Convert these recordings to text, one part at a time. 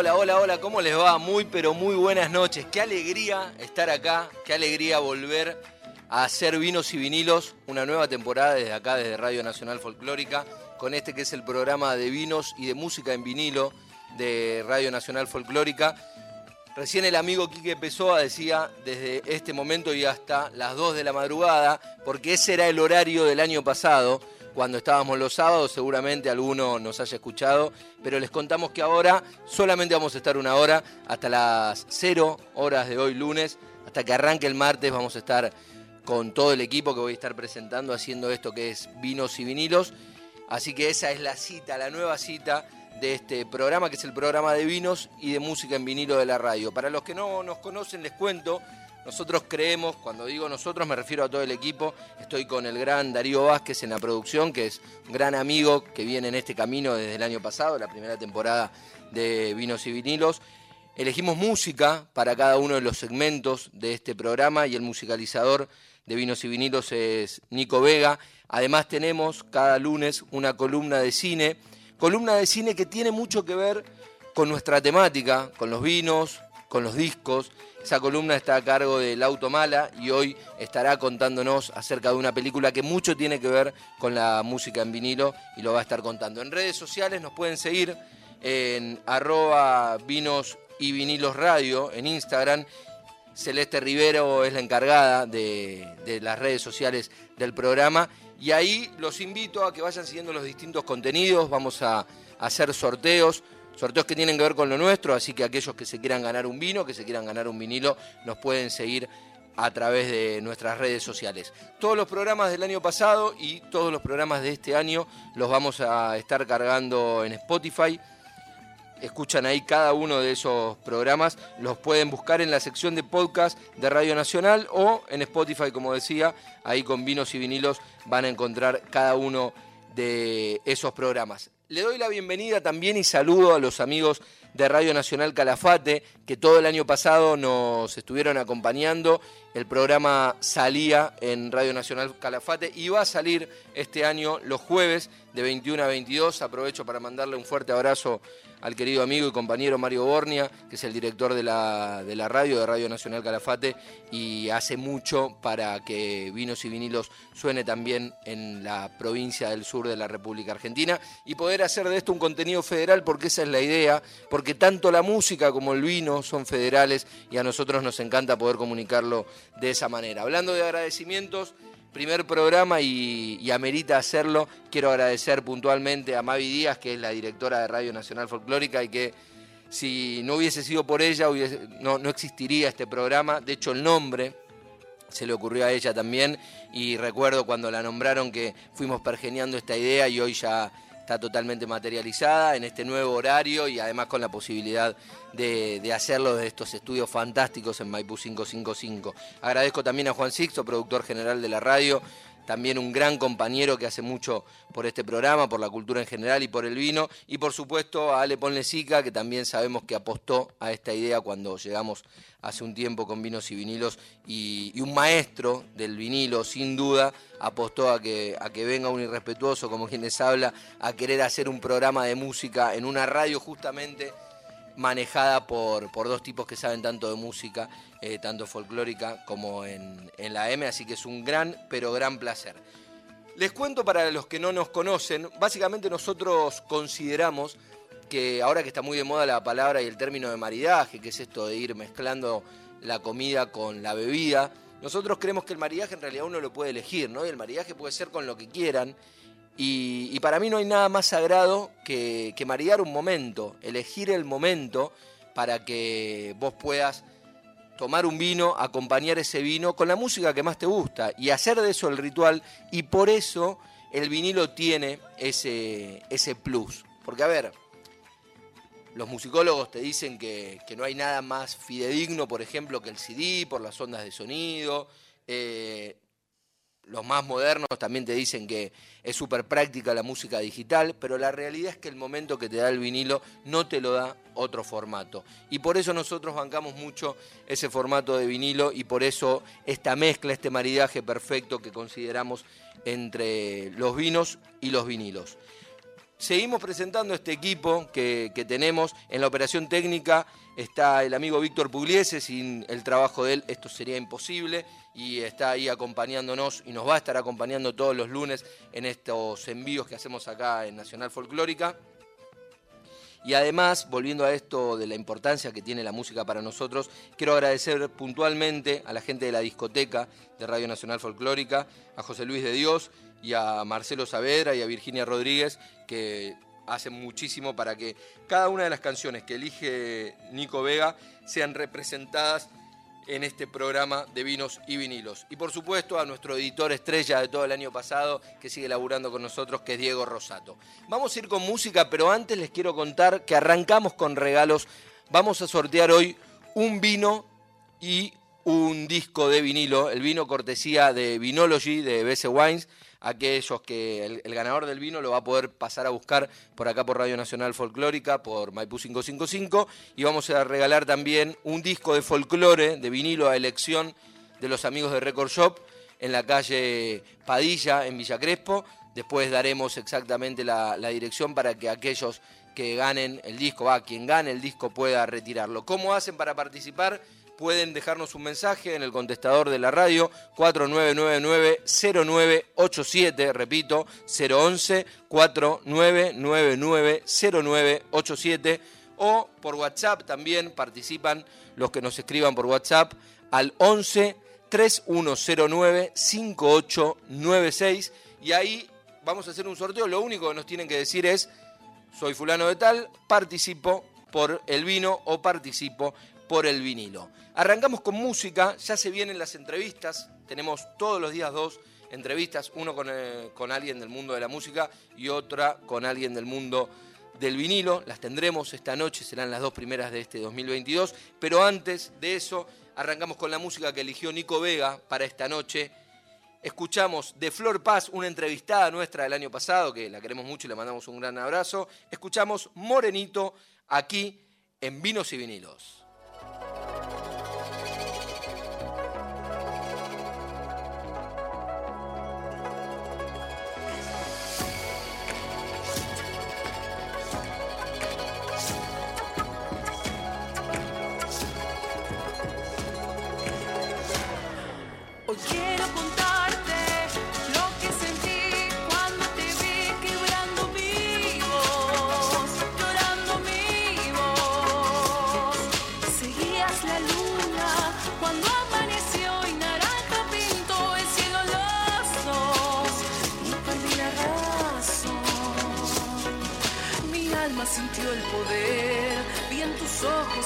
Hola, hola, hola, ¿cómo les va? Muy, pero muy buenas noches. Qué alegría estar acá, qué alegría volver a hacer vinos y vinilos, una nueva temporada desde acá, desde Radio Nacional Folclórica, con este que es el programa de vinos y de música en vinilo de Radio Nacional Folclórica. Recién el amigo Quique Pessoa decía desde este momento y hasta las 2 de la madrugada, porque ese era el horario del año pasado cuando estábamos los sábados, seguramente alguno nos haya escuchado, pero les contamos que ahora solamente vamos a estar una hora hasta las 0 horas de hoy lunes, hasta que arranque el martes vamos a estar con todo el equipo que voy a estar presentando haciendo esto que es vinos y vinilos. Así que esa es la cita, la nueva cita de este programa, que es el programa de vinos y de música en vinilo de la radio. Para los que no nos conocen, les cuento nosotros creemos, cuando digo nosotros me refiero a todo el equipo, estoy con el gran Darío Vázquez en la producción, que es un gran amigo que viene en este camino desde el año pasado, la primera temporada de Vinos y Vinilos. Elegimos música para cada uno de los segmentos de este programa y el musicalizador de Vinos y Vinilos es Nico Vega. Además tenemos cada lunes una columna de cine, columna de cine que tiene mucho que ver con nuestra temática, con los vinos, con los discos esa columna está a cargo de Lauto Mala y hoy estará contándonos acerca de una película que mucho tiene que ver con la música en vinilo y lo va a estar contando. En redes sociales nos pueden seguir en arroba vinos y vinilos radio en Instagram. Celeste Rivero es la encargada de las redes sociales del programa y ahí los invito a que vayan siguiendo los distintos contenidos. Vamos a hacer sorteos sorteos que tienen que ver con lo nuestro, así que aquellos que se quieran ganar un vino, que se quieran ganar un vinilo, nos pueden seguir a través de nuestras redes sociales. Todos los programas del año pasado y todos los programas de este año los vamos a estar cargando en Spotify. Escuchan ahí cada uno de esos programas, los pueden buscar en la sección de podcast de Radio Nacional o en Spotify, como decía, ahí con vinos y vinilos van a encontrar cada uno de esos programas. Le doy la bienvenida también y saludo a los amigos de Radio Nacional Calafate, que todo el año pasado nos estuvieron acompañando. El programa salía en Radio Nacional Calafate y va a salir este año los jueves de 21 a 22. Aprovecho para mandarle un fuerte abrazo al querido amigo y compañero Mario Bornia, que es el director de la, de la radio, de Radio Nacional Calafate, y hace mucho para que Vinos y Vinilos suene también en la provincia del sur de la República Argentina y poder hacer de esto un contenido federal, porque esa es la idea, porque tanto la música como el vino son federales y a nosotros nos encanta poder comunicarlo de esa manera. Hablando de agradecimientos, primer programa y, amerita hacerlo. Quiero agradecer puntualmente a Mavi Díaz, que es la directora de Radio Nacional Folclórica y que si no hubiese sido por ella no, no existiría este programa. De hecho, el nombre se le ocurrió a ella también y recuerdo cuando la nombraron que fuimos pergeniando esta idea y hoy ya está totalmente materializada en este nuevo horario y además con la posibilidad de, hacerlo de estos estudios fantásticos en Maipú 555. Agradezco también a Juan Sixto, productor general de la radio, también un gran compañero que hace mucho por este programa, por la cultura en general y por el vino, y por supuesto a Ale Ponlesica, que también sabemos que apostó a esta idea cuando llegamos hace un tiempo con vinos y vinilos. Y, un maestro del vinilo, sin duda, apostó a que, a que venga un irrespetuoso como quienes habla a querer hacer un programa de música en una radio justamente manejada por, por dos tipos que saben tanto de música, eh, tanto folclórica como en, en la M, así que es un gran, pero gran placer. Les cuento para los que no nos conocen, básicamente nosotros consideramos que ahora que está muy de moda la palabra y el término de maridaje, que es esto de ir mezclando la comida con la bebida, nosotros creemos que el maridaje en realidad uno lo puede elegir, ¿no? Y el maridaje puede ser con lo que quieran. Y, para mí no hay nada más sagrado que, que maridar un momento, elegir el momento para que vos puedas tomar un vino, acompañar ese vino con la música que más te gusta y hacer de eso el ritual. Y por eso el vinilo tiene ese, ese plus. Porque, a ver, los musicólogos te dicen que, no hay nada más fidedigno, por ejemplo, que el CD por las ondas de sonido. Eh, los más modernos también te dicen que es súper práctica la música digital, pero la realidad es que el momento que te da el vinilo no te lo da otro formato. Y por eso nosotros bancamos mucho ese formato de vinilo y por eso esta mezcla, este maridaje perfecto que consideramos entre los vinos y los vinilos. Seguimos presentando este equipo que, tenemos. En la operación técnica está el amigo Víctor Pugliese, sin el trabajo de él esto sería imposible y está ahí acompañándonos y nos va a estar acompañando todos los lunes en estos envíos que hacemos acá en Nacional Folclórica. Y además, volviendo a esto de la importancia que tiene la música para nosotros, quiero agradecer puntualmente a la gente de la discoteca de Radio Nacional Folclórica, a José Luis de Dios y a Marcelo Saavedra y a Virginia Rodríguez, que hacen muchísimo para que cada una de las canciones que elige Nico Vega sean representadas en este programa de vinos y vinilos. Y por supuesto a nuestro editor estrella de todo el año pasado que sigue laburando con nosotros, que es Diego Rosato. Vamos a ir con música, pero antes les quiero contar que arrancamos con regalos. Vamos a sortear hoy un vino y un disco de vinilo, el vino cortesía de Vinology de BC Wines aquellos que el, ganador del vino lo va a poder pasar a buscar por acá por Radio Nacional Folclórica, por Maipú 555, y vamos a regalar también un disco de folclore, de vinilo a elección de los amigos de Record Shop en la calle Padilla, en Villa Crespo. Después daremos exactamente la, dirección para que aquellos que ganen el disco, va, quien gane el disco pueda retirarlo. ¿Cómo hacen para participar? Pueden dejarnos un mensaje en el contestador de la radio 4999-0987, repito, 011 4999-0987 o por WhatsApp también participan los que nos escriban por WhatsApp al 11 3109 5896 y ahí vamos a hacer un sorteo, lo único que nos tienen que decir es soy fulano de tal, participo por el vino o participo por el vinilo. Arrancamos con música, ya se vienen las entrevistas, tenemos todos los días dos entrevistas, uno con, eh, con alguien del mundo de la música y otra con alguien del mundo del vinilo, las tendremos esta noche, serán las dos primeras de este 2022, pero antes de eso arrancamos con la música que eligió Nico Vega para esta noche. Escuchamos de Flor Paz, una entrevistada nuestra del año pasado, que la queremos mucho y le mandamos un gran abrazo. Escuchamos Morenito aquí en Vinos y Vinilos.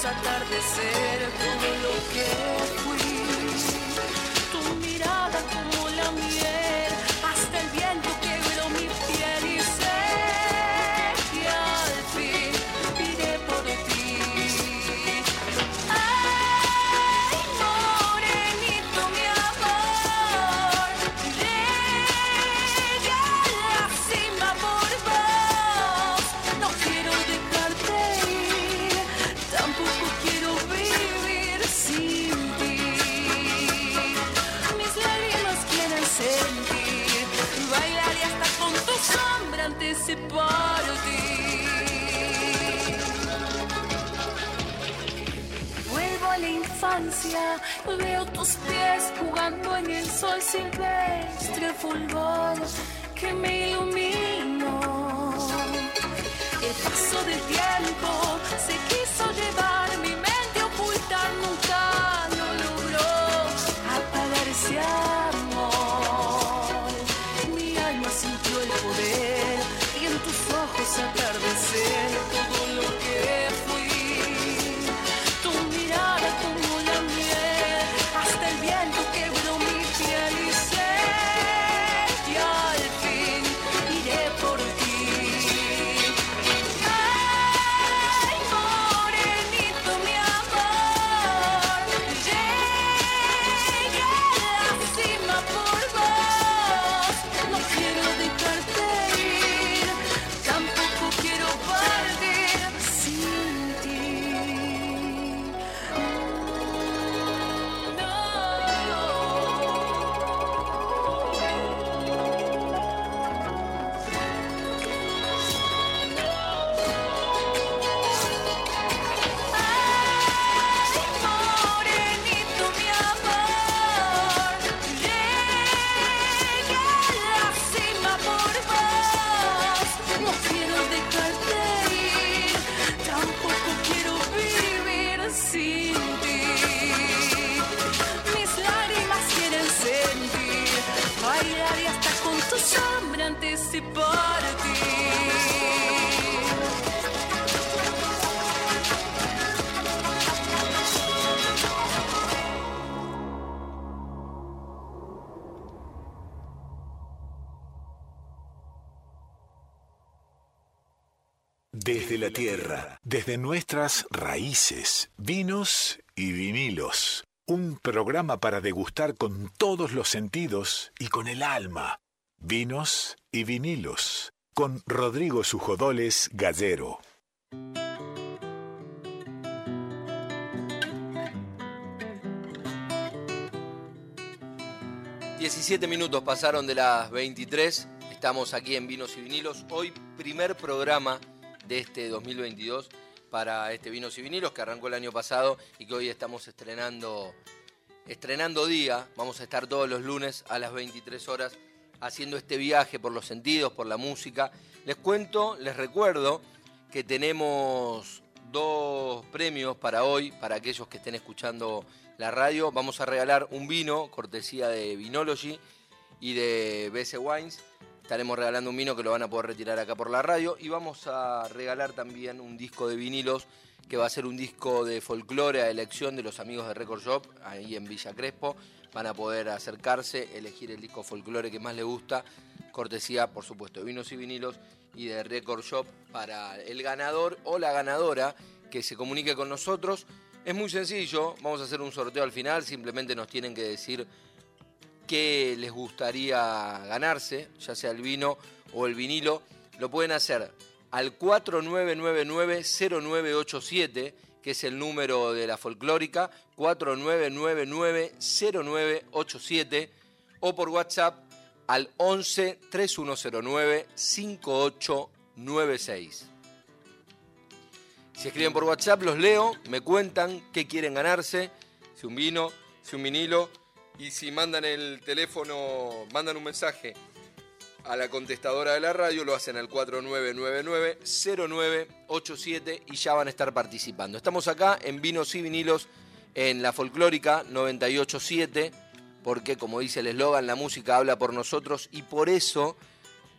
Atardecer todo lo que fui. Infancia, veo tus pies jugando en el sol silvestre fulgor que me iluminó. El paso del tiempo se quiso llevar vinos y vinilos. Un programa para degustar con todos los sentidos y con el alma. Vinos y vinilos. Con Rodrigo Sujodoles Gallero. ...17 minutos pasaron de las 23... ...estamos aquí en Vinos y Vinilos... ...hoy primer programa de este 2022 para este Vinos y Vinilos que arrancó el año pasado y que hoy estamos estrenando, estrenando día. Vamos a estar todos los lunes a las 23 horas haciendo este viaje por los sentidos, por la música. Les cuento, les recuerdo que tenemos dos premios para hoy, para aquellos que estén escuchando la radio. Vamos a regalar un vino, cortesía de Vinology y de BS Wines Estaremos regalando un vino que lo van a poder retirar acá por la radio y vamos a regalar también un disco de vinilos que va a ser un disco de folclore a elección de los amigos de Record Shop ahí en Villa Crespo. Van a poder acercarse, elegir el disco folclore que más les gusta, cortesía por supuesto de vinos y vinilos y de Record Shop para el ganador o la ganadora que se comunique con nosotros. Es muy sencillo, vamos a hacer un sorteo al final, simplemente nos tienen que decir qué les gustaría ganarse, ya sea el vino o el vinilo, lo pueden hacer al 4999-0987, que es el número de la folclórica, 4999-0987, o por WhatsApp al 11 3109 5896. Si escriben por WhatsApp los leo, me cuentan qué quieren ganarse, si un vino, si un vinilo y si mandan el teléfono, mandan un mensaje a la contestadora de la radio, lo hacen al 4999-0987 y ya van a estar participando. Estamos acá en Vinos y Vinilos en la folclórica 987, porque como dice el eslogan, la música habla por nosotros y por eso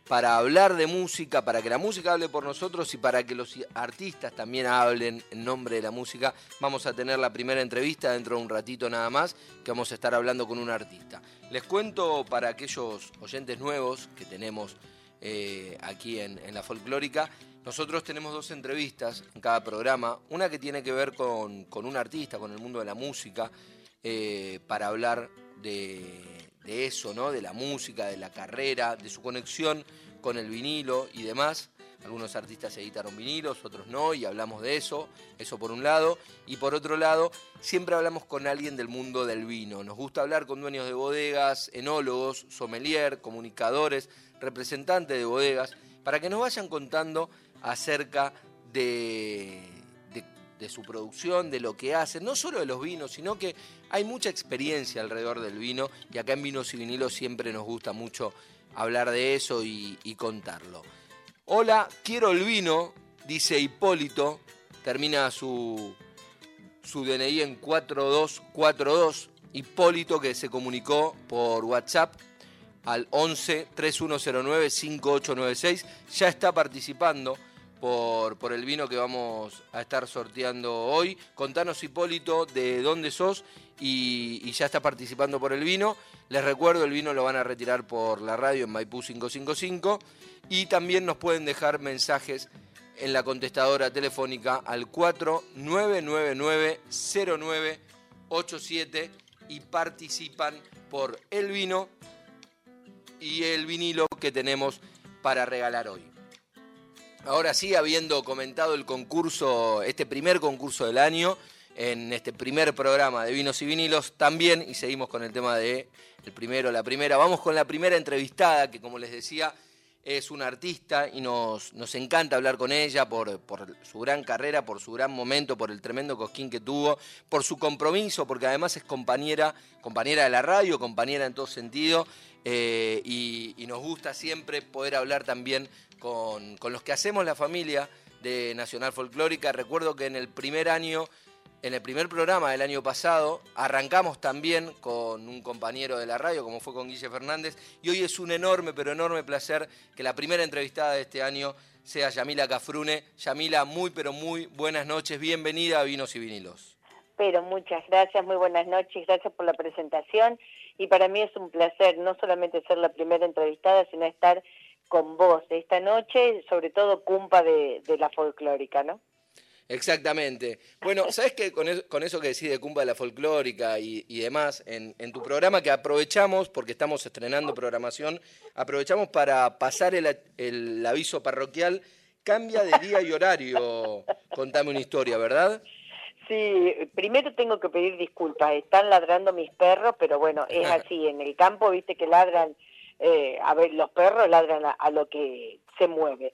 para hablar de música, para que la música hable por nosotros y para que los artistas también hablen en nombre de la música. Vamos a tener la primera entrevista dentro de un ratito nada más, que vamos a estar hablando con un artista. Les cuento para aquellos oyentes nuevos que tenemos eh, aquí en, la folclórica, nosotros tenemos dos entrevistas en cada programa, una que tiene que ver con, un artista, con el mundo de la música, eh, para hablar de de eso, ¿no? De la música, de la carrera, de su conexión con el vinilo y demás. Algunos artistas editaron vinilos, otros no, y hablamos de eso, eso por un lado. Y por otro lado, siempre hablamos con alguien del mundo del vino. Nos gusta hablar con dueños de bodegas, enólogos, sommelier, comunicadores, representantes de bodegas, para que nos vayan contando acerca de, de su producción, de lo que hacen, no solo de los vinos, sino que hay mucha experiencia alrededor del vino y acá en Vinos y Vinilos siempre nos gusta mucho hablar de eso y, contarlo. Hola, quiero el vino, dice Hipólito, termina su, su DNI en 4242. Hipólito que se comunicó por WhatsApp al 11 3109 5896, ya está participando por, el vino que vamos a estar sorteando hoy. Contanos, Hipólito, de dónde sos y, ya está participando por el vino. Les recuerdo, el vino lo van a retirar por la radio en Maipú 555 y también nos pueden dejar mensajes en la contestadora telefónica al 4999-0987 y participan por el vino y el vinilo que tenemos para regalar hoy. Ahora sí, habiendo comentado el concurso, este primer concurso del año, en este primer programa de vinos y vinilos también, y seguimos con el tema de el primero, la primera. Vamos con la primera entrevistada, que como les decía, es una artista y nos, nos encanta hablar con ella por, por, su gran carrera, por su gran momento, por el tremendo cosquín que tuvo, por su compromiso, porque además es compañera, compañera de la radio, compañera en todo sentido, eh, y, y, nos gusta siempre poder hablar también con, los que hacemos la familia de Nacional Folclórica. Recuerdo que en el primer año en el primer programa del año pasado. Arrancamos también con un compañero de la radio, como fue con Guille Fernández, y hoy es un enorme, pero enorme placer que la primera entrevistada de este año sea Yamila Cafrune. Yamila, muy, pero muy buenas noches, bienvenida a Vinos y Vinilos. Pero muchas gracias, muy buenas noches, gracias por la presentación y para mí es un placer no solamente ser la primera entrevistada, sino estar con vos esta noche, sobre todo cumpa de, la folclórica, ¿no? Exactamente. Bueno, ¿sabes qué? Con eso, que decís de Cumba de la Folclórica y, demás, en, tu programa que aprovechamos, porque estamos estrenando programación, aprovechamos para pasar el, aviso parroquial, cambia de día y horario. Contame una historia, ¿verdad? Sí, primero tengo que pedir disculpas. Están ladrando mis perros, pero bueno, es así. En el campo, viste que ladran, eh, a ver, los perros ladran a lo que se mueve.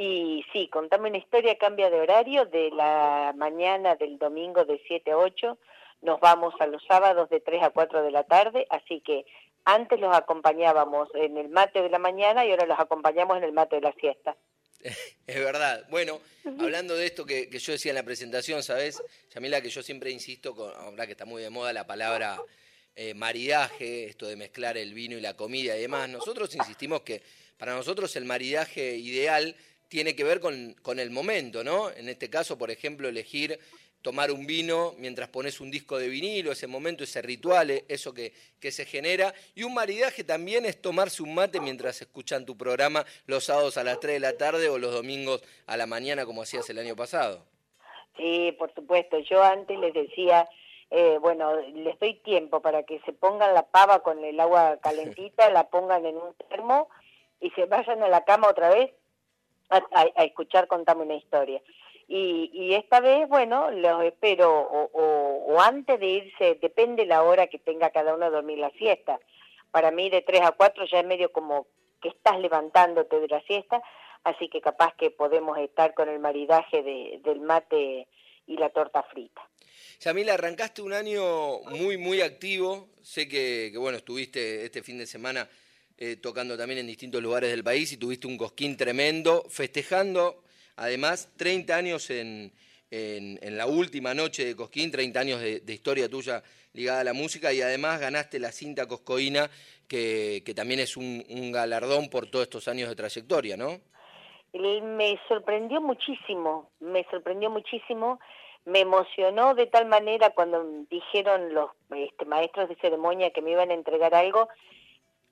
Y sí, contame una historia, cambia de horario, de la mañana del domingo de 7 a 8, nos vamos a los sábados de 3 a 4 de la tarde, así que antes los acompañábamos en el mate de la mañana y ahora los acompañamos en el mate de la siesta. Es verdad. Bueno, hablando de esto que, yo decía en la presentación, ¿sabes? Yamila, que yo siempre insisto, con, ahora que está muy de moda la palabra eh, maridaje, esto de mezclar el vino y la comida y demás, nosotros insistimos que para nosotros el maridaje ideal tiene que ver con, con, el momento, ¿no? En este caso, por ejemplo, elegir tomar un vino mientras pones un disco de vinilo, ese momento, ese ritual, eso que, que se genera. Y un maridaje también es tomarse un mate mientras escuchan tu programa los sábados a las 3 de la tarde o los domingos a la mañana, como hacías el año pasado. Sí, por supuesto. Yo antes les decía, eh, bueno, les doy tiempo para que se pongan la pava con el agua calentita, la pongan en un termo y se vayan a la cama otra vez a, escuchar Contame una historia. Y, y, esta vez, bueno, los espero o, antes de irse, depende la hora que tenga cada uno de dormir la siesta. Para mí de 3 a 4 ya es medio como que estás levantándote de la siesta, así que capaz que podemos estar con el maridaje de, del mate y la torta frita. Yamila, arrancaste un año muy, muy activo. Sé que, que bueno, estuviste este fin de semana eh, tocando también en distintos lugares del país y tuviste un cosquín tremendo, festejando además 30 años en, la última noche de Cosquín, 30 años de, historia tuya ligada a la música y además ganaste la cinta Coscoína, que, también es un, galardón por todos estos años de trayectoria, ¿no? Me sorprendió muchísimo, me sorprendió muchísimo, me emocionó de tal manera cuando dijeron los este, maestros de ceremonia que me iban a entregar algo,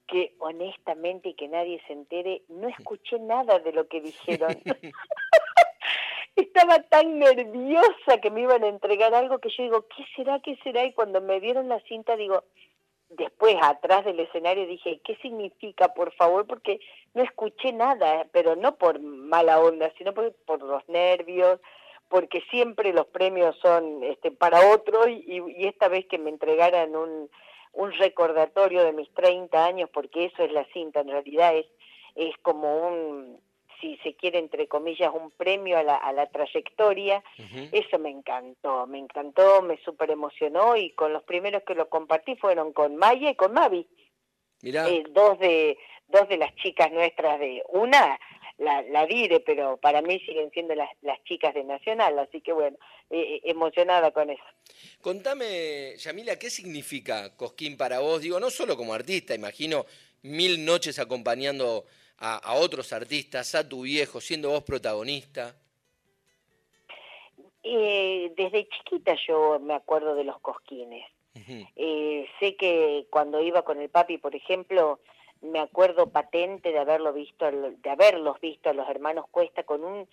que honestamente y que nadie se entere, no escuché nada de lo que dijeron. Estaba tan nerviosa que me iban a entregar algo que yo digo, ¿qué será? ¿Qué será? Y cuando me dieron la cinta, digo, después atrás del escenario dije, ¿qué significa, por favor? Porque no escuché nada, pero no por mala onda, sino por, por los nervios, porque siempre los premios son este, para otro y, y esta vez que me entregaran un, un recordatorio de mis 30 años, porque eso es la cinta, en realidad es, es como un, si se quiere, entre comillas, un premio a la, a la trayectoria. Eso me encantó, me encantó, me súper emocionó y con los primeros que lo compartí fueron con Maya y con Mavi. Eh, dos, de, dos de las chicas nuestras de una la, la dire, pero para mí siguen siendo las, las chicas de Nacional, así que bueno, eh, eh, emocionada con eso. Contame, Yamila, ¿qué significa Cosquín para vos? Digo, no solo como artista, imagino mil noches acompañando a, otros artistas, a tu viejo, siendo vos protagonista. Eh, desde chiquita yo me acuerdo de los cosquines. sé que cuando iba con el papi, por ejemplo, me acuerdo patente de haberlo visto, de haberlos visto a los hermanos Cuesta con un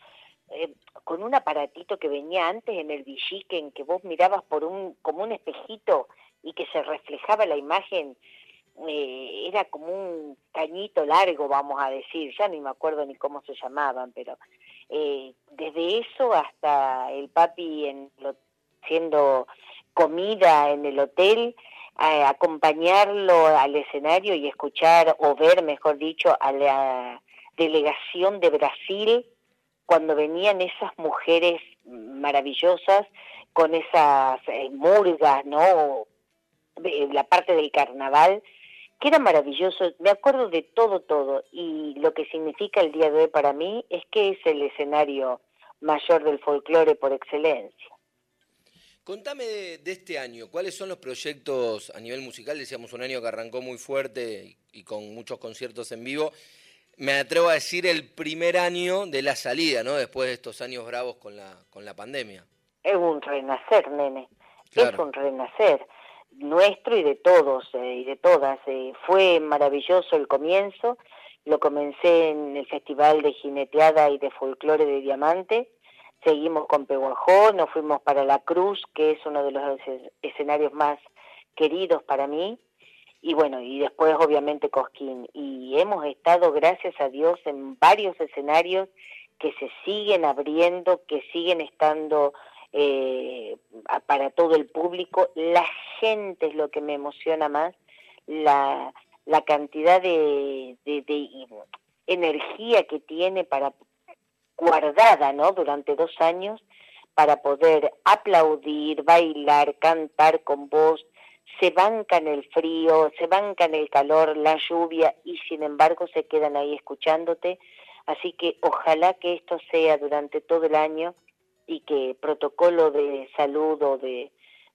eh, con un aparatito que venía antes en el villique en que vos mirabas por un como un espejito y que se reflejaba la imagen eh, era como un cañito largo vamos a decir. Ya ni me acuerdo ni cómo se llamaban pero eh, desde eso hasta el papi en lo, siendo comida en el hotel acompañarlo al escenario y escuchar o ver, mejor dicho, a la delegación de Brasil cuando venían esas mujeres maravillosas con esas eh, murgas, ¿no? La parte del carnaval, que era maravilloso. Me acuerdo de todo, todo. Y lo que significa el día de hoy para mí es que es el escenario mayor del folclore por excelencia. Contame de, este año, ¿cuáles son los proyectos a nivel musical? Decíamos un año que arrancó muy fuerte y, con muchos conciertos en vivo. Me atrevo a decir el primer año de la salida, ¿no? Después de estos años bravos con la, con la pandemia. Es un renacer, nene. Es un renacer nuestro y de todos eh, y de todas. Eh, fue maravilloso el comienzo. Lo comencé en el Festival de Jineteada y de Folclore de Diamante seguimos con Pehuajó, nos fuimos para La Cruz, que es uno de los escenarios más queridos para mí, y bueno, y después obviamente Cosquín. Y hemos estado, gracias a Dios, en varios escenarios que se siguen abriendo, que siguen estando eh, para todo el público. La gente es lo que me emociona más, la, la cantidad de, de energía que tiene para guardada, ¿no? Durante dos años para poder aplaudir, bailar, cantar con voz, se bancan el frío, se bancan el calor, la lluvia y sin embargo se quedan ahí escuchándote. Así que ojalá que esto sea durante todo el año y que protocolo de salud o de,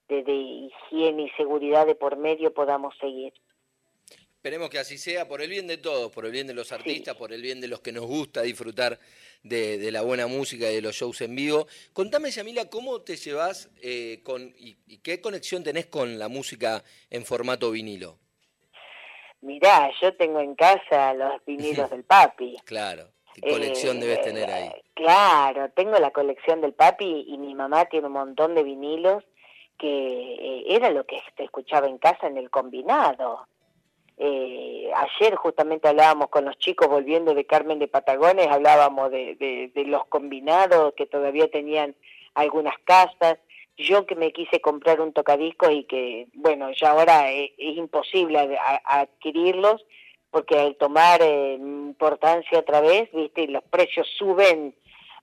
de, de higiene y seguridad de por medio podamos seguir. Esperemos que así sea, por el bien de todos, por el bien de los artistas, por el bien de los que nos gusta disfrutar de, la buena música y de los shows en vivo. Contame, Yamila, ¿cómo te llevas eh, con, y, qué conexión tenés con la música en formato vinilo? Mirá, yo tengo en casa los vinilos del papi. Claro, ¿qué colección debes tener ahí? Eh, claro, tengo la colección del papi y mi mamá tiene un montón de vinilos que eh, era lo que se escuchaba en casa en el combinado. Eh, ayer justamente hablábamos con los chicos volviendo de Carmen de Patagones, hablábamos de, los combinados que todavía tenían algunas casas. Yo que me quise comprar un tocadiscos y que, bueno, ya ahora es, imposible adquirirlos porque al tomar eh, importancia otra vez, viste, los precios suben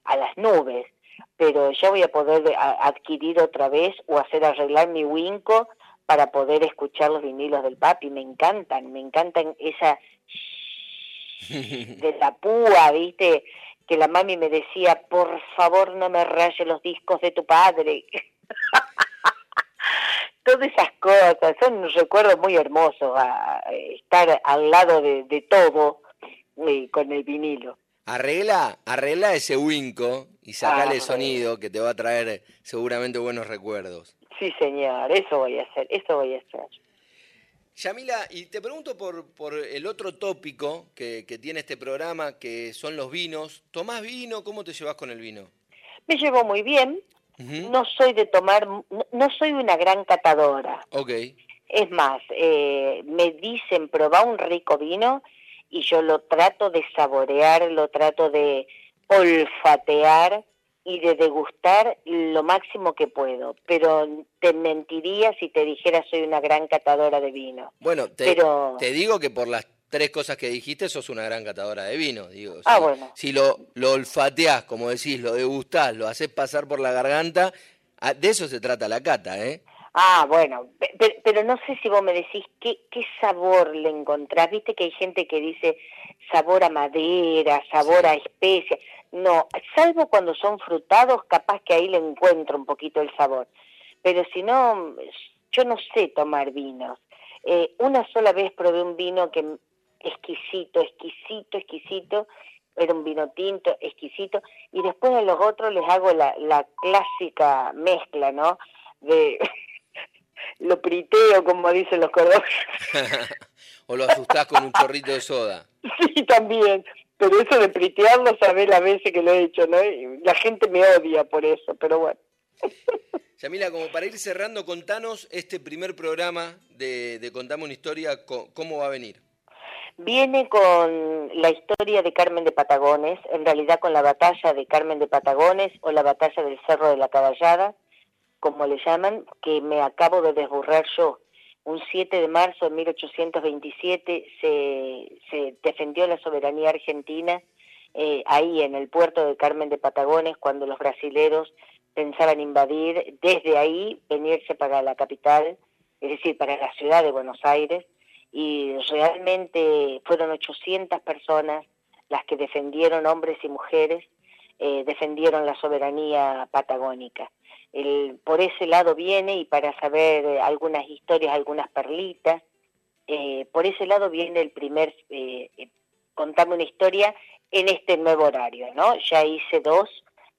a las nubes. Pero ya voy a poder adquirir otra vez o hacer arreglar mi Winco para poder escuchar los vinilos del papi, me encantan, me encantan esa de la púa, ¿viste? Que la mami me decía, por favor no me raye los discos de tu padre. Todas esas cosas, son un recuerdo muy hermoso a, estar al lado de, todo eh, con el vinilo. Arregla, arregla ese winco y sacale el ah, sonido que te va a traer seguramente buenos recuerdos. Sí, señor, eso voy a hacer, eso voy a hacer. Yamila, y te pregunto por, por el otro tópico que, tiene este programa, que son los vinos. ¿Tomás vino? ¿Cómo te llevas con el vino? Me llevo muy bien. No soy de tomar, no, soy una gran catadora. Ok. Es más, eh, me dicen probá un rico vino y yo lo trato de saborear, lo trato de olfatear y de degustar lo máximo que puedo, pero te mentiría si te dijera soy una gran catadora de vino. Bueno, te, te digo que por las tres cosas que dijiste sos una gran catadora de vino. Digo, ah, bueno. Si lo, lo olfateás, como decís, lo degustás, lo haces pasar por la garganta, ah, de eso se trata la cata, ¿eh? Ah, bueno, pero, no sé si vos me decís qué, qué sabor le encontrás. Viste que hay gente que dice sabor a madera, sabor a especia. No, salvo cuando son frutados, capaz que ahí le encuentro un poquito el sabor. Pero si no, yo no sé tomar vinos. Eh, una sola vez probé un vino que exquisito, exquisito, exquisito, era un vino tinto, exquisito, y después a los otros les hago la, la clásica mezcla, ¿no? De lo priteo, como dicen los cordobeses. o lo asustás con un chorrito de soda. Sí, también. Pero eso de pritearlo, sabés las veces que lo he hecho, ¿no? la gente me odia por eso, pero bueno. Yamila, como para ir cerrando, contanos este primer programa de, de Contame una historia, ¿cómo va a venir? Viene con la historia de Carmen de Patagones, en realidad con la batalla de Carmen de Patagones o la batalla del Cerro de la Caballada, como le llaman, que me acabo de desburrar yo un 7 de marzo de 1827 se, se defendió la soberanía argentina eh, ahí en el puerto de Carmen de Patagones cuando los brasileros pensaban invadir desde ahí venirse para la capital, es decir, para la ciudad de Buenos Aires y realmente fueron 800 personas las que defendieron, hombres y mujeres, eh, defendieron la soberanía patagónica. El, por ese lado viene y para saber eh, algunas historias, algunas perlitas. Eh, por ese lado viene el primer, eh, contarme una historia en este nuevo horario, ¿no? Ya hice dos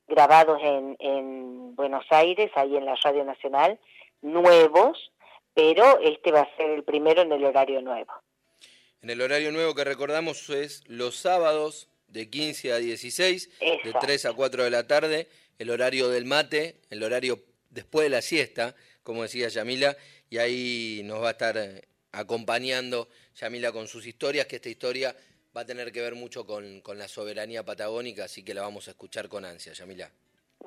grabados en, en Buenos Aires, ahí en la Radio Nacional, nuevos, pero este va a ser el primero en el horario nuevo. En el horario nuevo que recordamos es los sábados de 15 a 16, de 3 a 4 de la tarde, el horario del mate, el horario después de la siesta, como decía Yamila, y ahí nos va a estar eh, acompañando Yamila con sus historias, que esta historia va a tener que ver mucho con, con la soberanía patagónica, así que la vamos a escuchar con ansia, Yamila.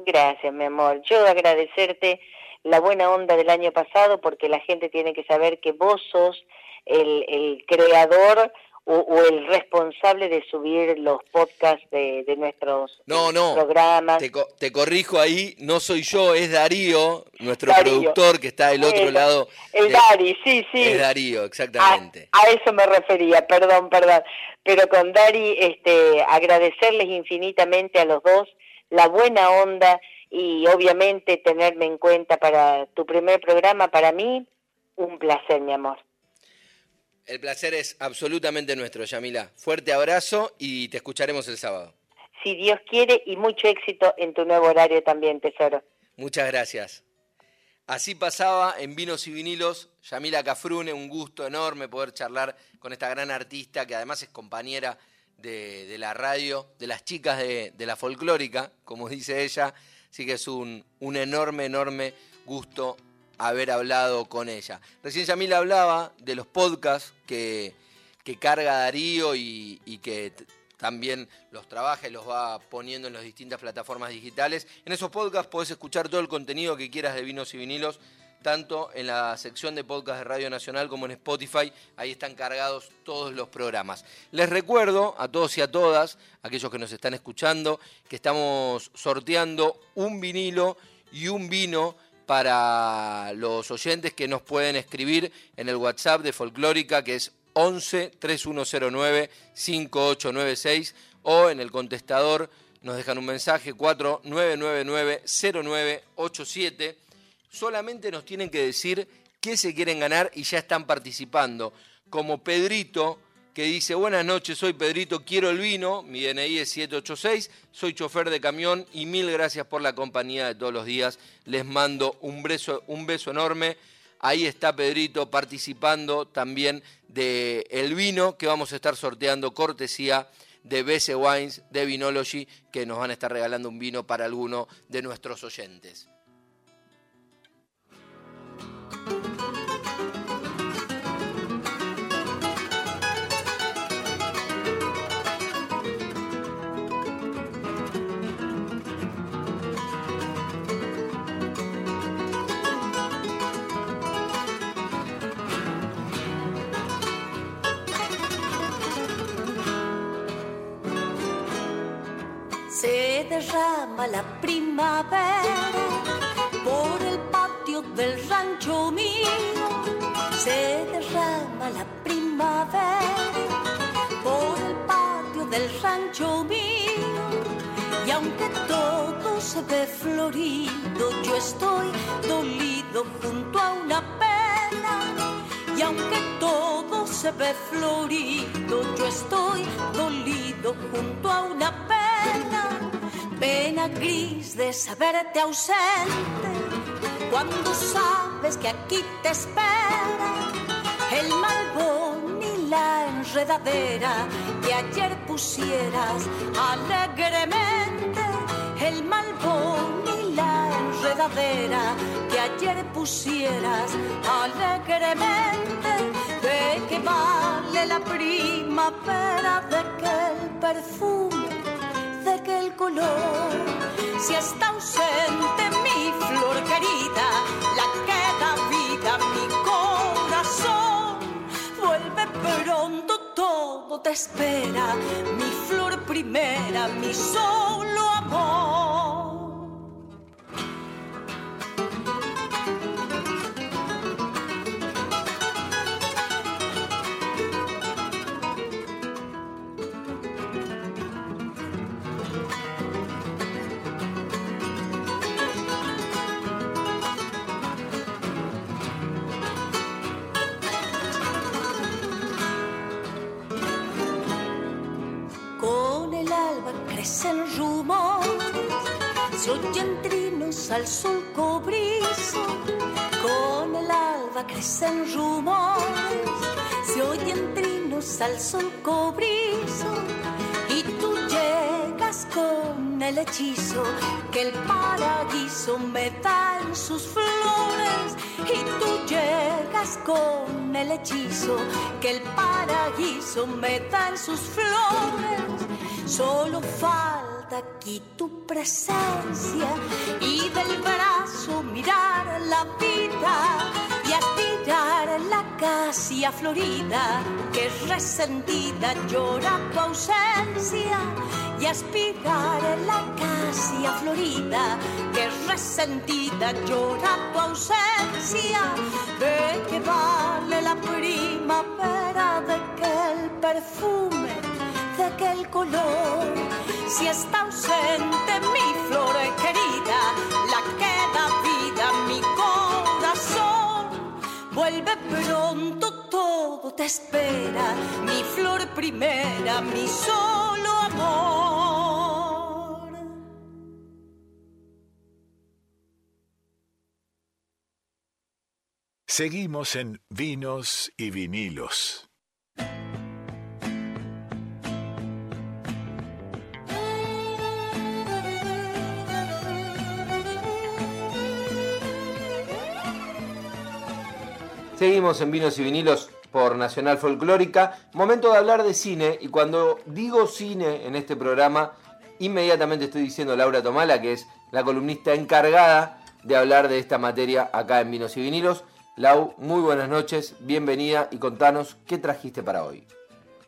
Gracias, mi amor. Yo agradecerte la buena onda del año pasado porque la gente tiene que saber que vos sos el, el creador o, el responsable de subir los podcasts de, nuestros no, no, programas. Te, te, corrijo ahí, no soy yo, es Darío, nuestro productor que está del otro lado. El Dari, sí, sí. Es Darío, exactamente. A, eso me refería, perdón, perdón. Pero con Dari, este, agradecerles infinitamente a los dos la buena onda y obviamente tenerme en cuenta para tu primer programa, para mí, un placer, mi amor. El placer es absolutamente nuestro, Yamila. Fuerte abrazo y te escucharemos el sábado. Si Dios quiere y mucho éxito en tu nuevo horario también, tesoro. Muchas gracias. Así pasaba en Vinos y Vinilos Yamila Cafrune, un gusto enorme poder charlar con esta gran artista que además es compañera de, la radio, de las chicas de, la folclórica, como dice ella. Así que es un, un enorme, enorme gusto haber hablado con ella. Recién Yamila hablaba de los podcasts que, que carga Darío y, que también los trabaja y los va poniendo en las distintas plataformas digitales. En esos podcasts podés escuchar todo el contenido que quieras de vinos y vinilos, tanto en la sección de podcast de Radio Nacional como en Spotify. Ahí están cargados todos los programas. Les recuerdo a todos y a todas, aquellos que nos están escuchando, que estamos sorteando un vinilo y un vino para los oyentes que nos pueden escribir en el WhatsApp de Folclórica, que es 11 3109 5896, o en el contestador nos dejan un mensaje 4999 0987. Solamente nos tienen que decir qué se quieren ganar y ya están participando. Como Pedrito que dice, buenas noches, soy Pedrito, quiero el vino, mi DNI es 786, soy chofer de camión y mil gracias por la compañía de todos los días. Les mando un beso, un beso enorme. Ahí está Pedrito participando también del el vino que vamos a estar sorteando cortesía de BC Wines, de Vinology, que nos van a estar regalando un vino para alguno de nuestros oyentes. Derrama la primavera por el patio del rancho mío. Se derrama la primavera por el patio del rancho mío. Y aunque todo se ve florido, yo estoy dolido junto a una pena. Y aunque todo se ve florido, yo estoy dolido junto a una pena pena gris de saberte ausente. Cuando sabes que aquí te espera el malbón y la enredadera que ayer pusieras alegremente. El malbón y la enredadera que ayer pusieras alegremente. De que vale la primavera de que el perfume de que el color, si está ausente mi flor querida, la que da vida mi corazón, vuelve pronto, todo te espera, mi flor primera, mi solo amor. Se oyen trinos al sol cobrizo, con el alba crecen rumores, se oyen trinos al sol cobrizo, y tú llegas con el hechizo que el paraíso me en sus flores, y tú llegas con el hechizo que el paraíso me en sus flores. Solo falta aquí tu presencia y del brazo mirar la vida y aspirar la casia florida que resentida llora tu ausencia y aspirar la casia florida que resentida llora tu ausencia de que vale la primavera de el perfume de aquel color si está ausente mi flor querida la queda vida mi corazón vuelve pronto todo te espera mi flor primera mi solo amor Seguimos en Vinos y Vinilos. Seguimos en Vinos y Vinilos por Nacional Folclórica. Momento de hablar de cine y cuando digo cine en este programa, inmediatamente estoy diciendo Laura Tomala, que es la columnista encargada de hablar de esta materia acá en Vinos y Vinilos. Lau, muy buenas noches, bienvenida y contanos qué trajiste para hoy.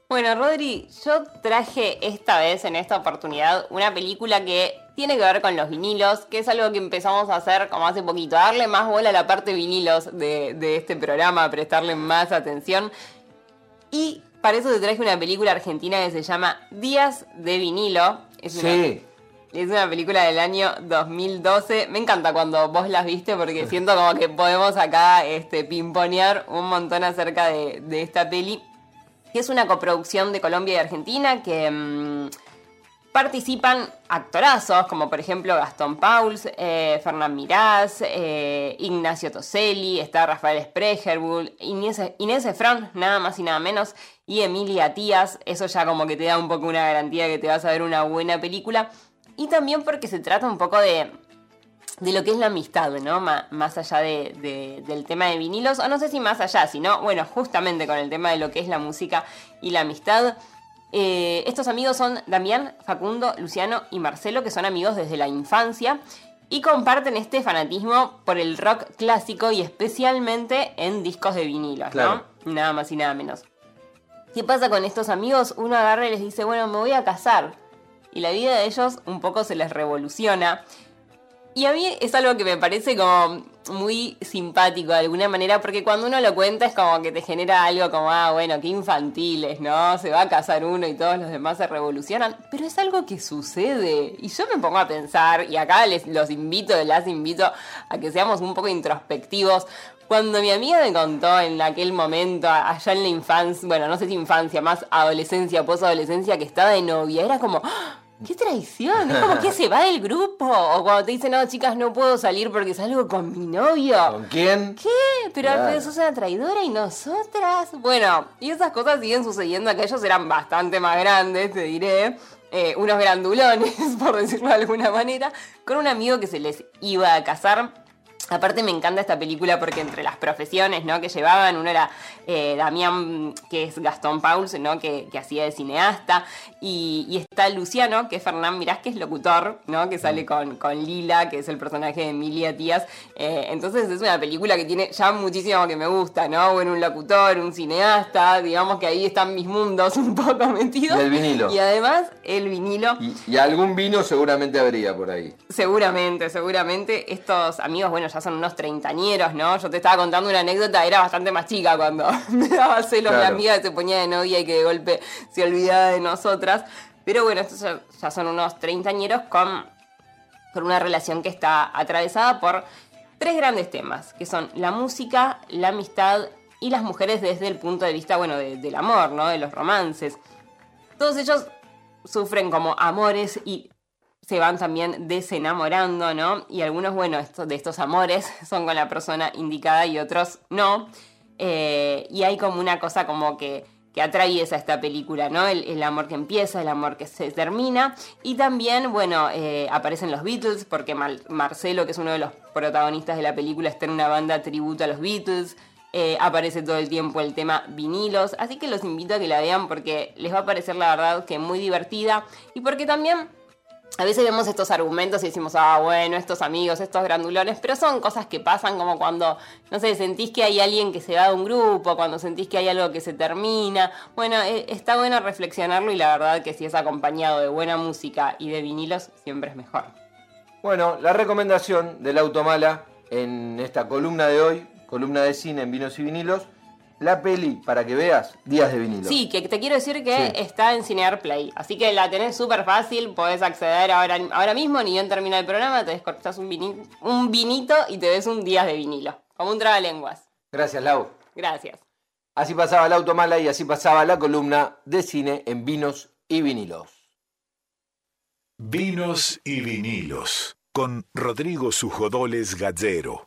Bueno, Rodri, yo traje esta vez, en esta oportunidad, una película que tiene que ver con los vinilos, que es algo que empezamos a hacer como hace poquito, darle más bola a la parte vinilos de, de este programa, prestarle más atención. Y para eso te traje una película argentina que se llama Días de vinilo. Es una, Sí, es una película del año 2012. Me encanta cuando vos las viste porque siento como que podemos acá este, pimponear un montón acerca de, de esta peli. Que es una coproducción de Colombia y Argentina que mm, participan actorazos como por ejemplo Gastón Pauls, eh, Fernán Mirás, eh, Ignacio Toselli, está Rafael Spregerbull, Inés, Inés Efron, nada más y nada menos, y Emilia Tías. Eso ya como que te da un poco una garantía que te vas a ver una buena película. Y también porque se trata un poco de, de lo que es la amistad, ¿no? Más allá de- del tema de vinilos, o no sé si más allá, sino, bueno, justamente con el tema de lo que es la música y la amistad. Eh, estos amigos son Damián, Facundo, Luciano y Marcelo, que son amigos desde la infancia y comparten este fanatismo por el rock clásico y especialmente en discos de vinilos, Claro. ¿no? Nada más y nada menos. ¿Qué pasa con estos amigos? Uno agarra y les dice, bueno, me voy a casar. Y la vida de ellos un poco se les revoluciona. Y a mí es algo que me parece como muy simpático de alguna manera, porque cuando uno lo cuenta es como que te genera algo como, ah, bueno, qué infantiles, ¿no? Se va a casar uno y todos los demás se revolucionan, pero es algo que sucede. Y yo me pongo a pensar, y acá les los invito, las invito a que seamos un poco introspectivos. Cuando mi amiga me contó en aquel momento, allá en la infancia, bueno, no sé si infancia, más adolescencia, posadolescencia, que estaba de novia, era como, ¡Ah! ¡Qué traición! Es como que se va del grupo. O cuando te dicen, no, chicas, no puedo salir porque salgo con mi novio. ¿con quién? ¿Qué? Pero Claro. sos una traidora y nosotras. Bueno, y esas cosas siguen sucediendo. Aquellos eran bastante más grandes, te diré. Eh, unos grandulones, por decirlo de alguna manera. Con un amigo que se les iba a casar. Aparte me encanta esta película porque entre las profesiones ¿no? que llevaban, uno era eh, Damián, que es Gastón Pauls, ¿no? que, que hacía de cineasta, y, y está Luciano, que es Fernán Mirás, que es locutor, ¿no? que sale con, con Lila, que es el personaje de Emilia Tías. Eh, entonces es una película que tiene ya muchísimo que me gusta, ¿no? Bueno, un locutor, un cineasta, digamos que ahí están mis mundos un poco metidos. Y el vinilo. Y además el vinilo. Y, y algún vino seguramente habría por ahí. Seguramente, seguramente. Estos amigos, bueno, ya son unos treintañeros, ¿no? Yo te estaba contando una anécdota, era bastante más chica cuando me daba celos mi Claro. amiga que se ponía de novia y que de golpe se olvidaba de nosotras. Pero bueno, estos ya, ya son unos treintañeros con, con una relación que está atravesada por tres grandes temas, que son la música, la amistad y las mujeres desde el punto de vista, bueno, de- del amor, ¿no? De los romances. Todos ellos sufren como amores y se van también desenamorando, ¿no? Y algunos, bueno, de estos amores son con la persona indicada y otros no. Eh, y hay como una cosa como que, que atraviesa esta película, ¿no? El, amor que empieza, el amor que se termina. Y también, bueno, eh, aparecen los Beatles, porque Marcelo, que es uno de los protagonistas de la película, está en una banda tributo a los Beatles. Eh, aparece todo el tiempo el tema vinilos, así que los invito a que la vean porque les va a parecer la verdad que muy divertida y porque también a veces vemos estos argumentos y decimos, ah, bueno, estos amigos, estos grandulones, pero son cosas que pasan como cuando, no sé, sentís que hay alguien que se va de un grupo, cuando sentís que hay algo que se termina. Bueno, eh, está bueno reflexionarlo y la verdad que si es acompañado de buena música y de vinilos, siempre es mejor. Bueno, la recomendación del Automala en esta columna de hoy, columna de cine en vinos y vinilos, la peli, para que veas, Días de vinilo. Sí, que te quiero decir que está en Cinear Play. Así que la tenés súper fácil, podés acceder ahora, ahora mismo, ni bien termina el programa, te descortás un vinito, un vinito y te ves un Días de vinilo. Como un trabalenguas. Gracias, Lau. Gracias. Así pasaba el automala y así pasaba la columna de cine en vinos y vinilos. Vinos y vinilos con Rodrigo Sujodoles Gallero.